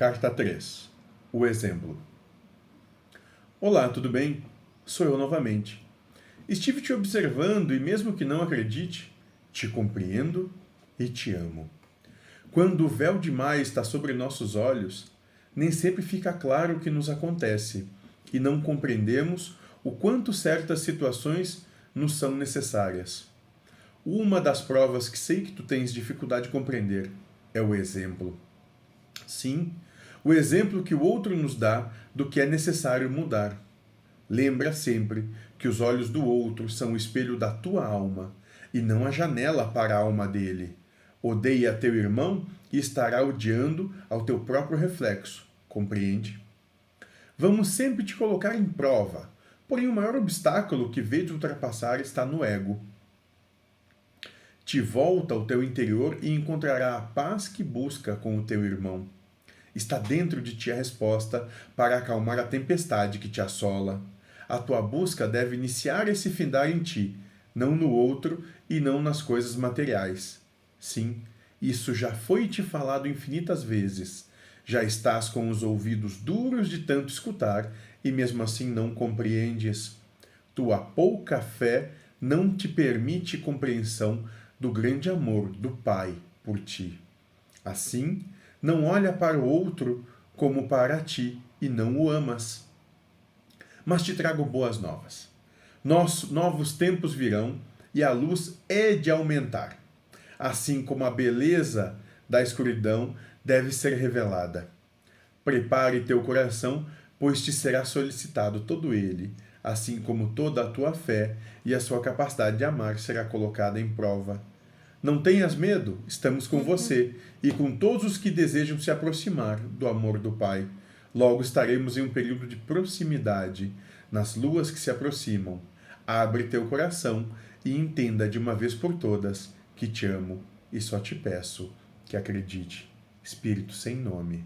Carta 3 O exemplo. Olá, tudo bem? Sou eu novamente. Estive te observando e, mesmo que não acredite, te compreendo e te amo. Quando o véu demais está sobre nossos olhos, nem sempre fica claro o que nos acontece e não compreendemos o quanto certas situações nos são necessárias. Uma das provas que sei que tu tens dificuldade de compreender é o exemplo. Sim, o exemplo que o outro nos dá do que é necessário mudar. Lembra sempre que os olhos do outro são o espelho da tua alma e não a janela para a alma dele. Odeia teu irmão e estará odiando ao teu próprio reflexo. Compreende? Vamos sempre te colocar em prova, porém o maior obstáculo que vejo ultrapassar está no ego. Te volta ao teu interior e encontrará a paz que busca com o teu irmão. Está dentro de ti a resposta para acalmar a tempestade que te assola. A tua busca deve iniciar e se findar em ti, não no outro e não nas coisas materiais. Sim, isso já foi te falado infinitas vezes. Já estás com os ouvidos duros de tanto escutar e mesmo assim não compreendes. Tua pouca fé não te permite compreensão do grande amor do Pai por ti. Assim, não olha para o outro como para ti e não o amas. Mas te trago boas novas. novos tempos virão e a luz é de aumentar, assim como a beleza da escuridão deve ser revelada. Prepare teu coração, pois te será solicitado todo ele, assim como toda a tua fé e a sua capacidade de amar será colocada em prova. Não tenhas medo, estamos com você e com todos os que desejam se aproximar do amor do Pai. Logo estaremos em um período de proximidade, nas luas que se aproximam. Abre teu coração e entenda de uma vez por todas que te amo e só te peço que acredite. Espírito sem nome.